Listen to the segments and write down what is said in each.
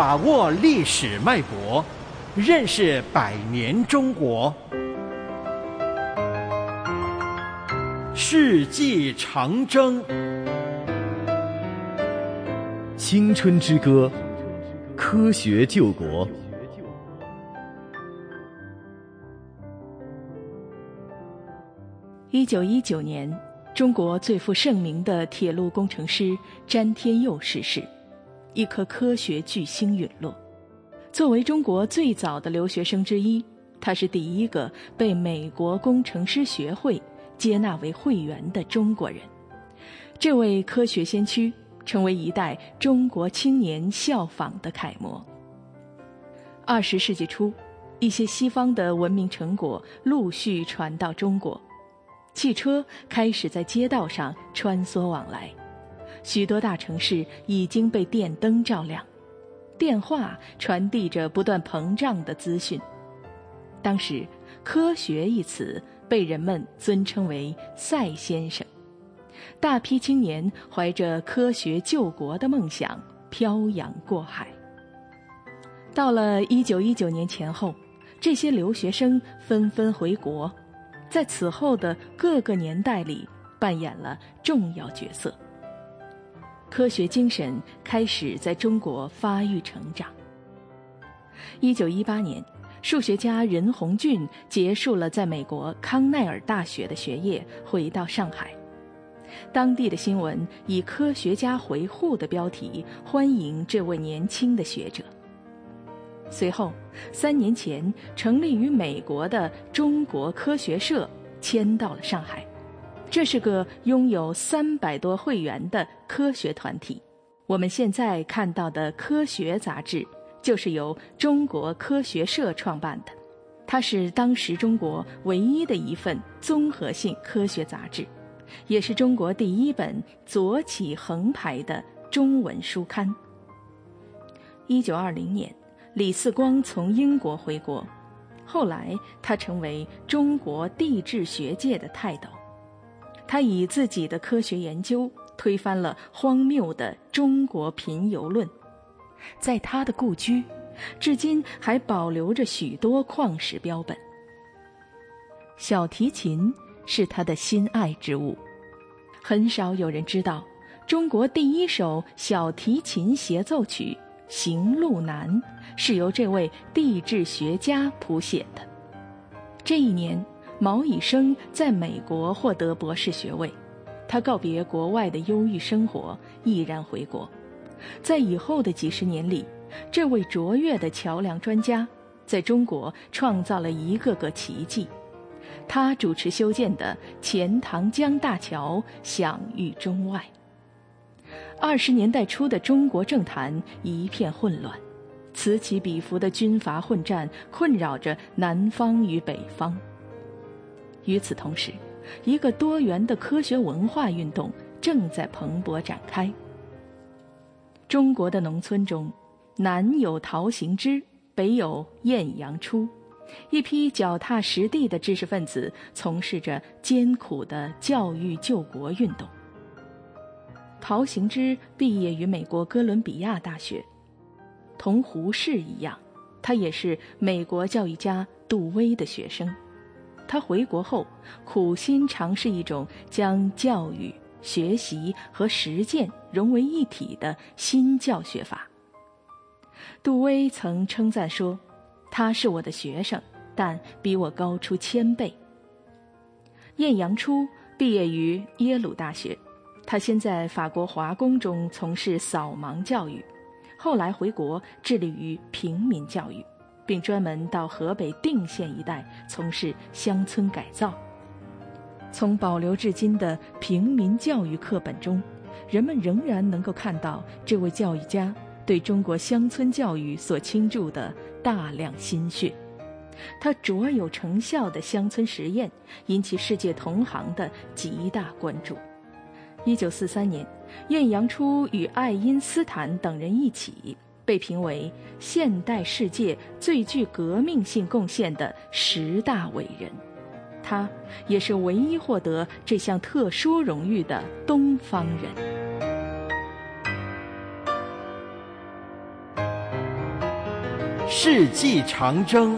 把握历史脉搏，认识百年中国。世纪长征，青春之歌，科学救国。一九一九年，中国最负盛名的铁路工程师詹天佑逝世，一颗科学巨星陨落。作为中国最早的留学生之一，他是第一个被美国工程师学会。接纳为会员的中国人，这位科学先驱成为一代中国青年效仿的楷模。二十世纪初，一些西方的文明成果陆续传到中国，汽车开始在街道上穿梭往来，许多大城市已经被电灯照亮，电话传递着不断膨胀的资讯。当时，“科学”一词。被人们尊称为“赛先生”，大批青年怀着科学救国的梦想漂洋过海。到了一九一九年前后，这些留学生纷纷回国，在此后的各个年代里扮演了重要角色。科学精神开始在中国发育成长。一九一八年。数学家任鸿俊结束了在美国康奈尔大学的学业，回到上海。当地的新闻以“科学家回沪”的标题欢迎这位年轻的学者。随后，三年前成立于美国的中国科学社迁到了上海，这是个拥有三百多会员的科学团体。我们现在看到的《科学》杂志。就是由中国科学社创办的，它是当时中国唯一的一份综合性科学杂志，也是中国第一本左起横排的中文书刊。一九二零年，李四光从英国回国，后来他成为中国地质学界的泰斗，他以自己的科学研究推翻了荒谬的中国贫油论。在他的故居，至今还保留着许多矿石标本。小提琴是他的心爱之物，很少有人知道，中国第一首小提琴协奏曲《行路难》是由这位地质学家谱写的。这一年，毛以升在美国获得博士学位，他告别国外的忧郁生活，毅然回国。在以后的几十年里，这位卓越的桥梁专家在中国创造了一个个奇迹。他主持修建的钱塘江大桥享誉中外。二十年代初的中国政坛一片混乱，此起彼伏的军阀混战困扰着南方与北方。与此同时，一个多元的科学文化运动正在蓬勃展开。中国的农村中，南有陶行知，北有晏阳初，一批脚踏实地的知识分子从事着艰苦的教育救国运动。陶行知毕业于美国哥伦比亚大学，同胡适一样，他也是美国教育家杜威的学生。他回国后，苦心尝试一种将教育。学习和实践融为一体的新教学法。杜威曾称赞说：“他是我的学生，但比我高出千倍。”晏阳初毕业于耶鲁大学，他先在法国华工中从事扫盲教育，后来回国致力于平民教育，并专门到河北定县一带从事乡村改造。从保留至今的平民教育课本中，人们仍然能够看到这位教育家对中国乡村教育所倾注的大量心血。他卓有成效的乡村实验引起世界同行的极大关注。一九四三年，晏阳初与爱因斯坦等人一起被评为现代世界最具革命性贡献的十大伟人。他也是唯一获得这项特殊荣誉的东方人。世纪长征，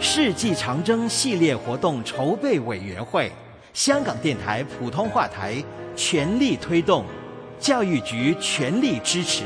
世纪长征系列活动筹备委员会，香港电台普通话台全力推动，教育局全力支持。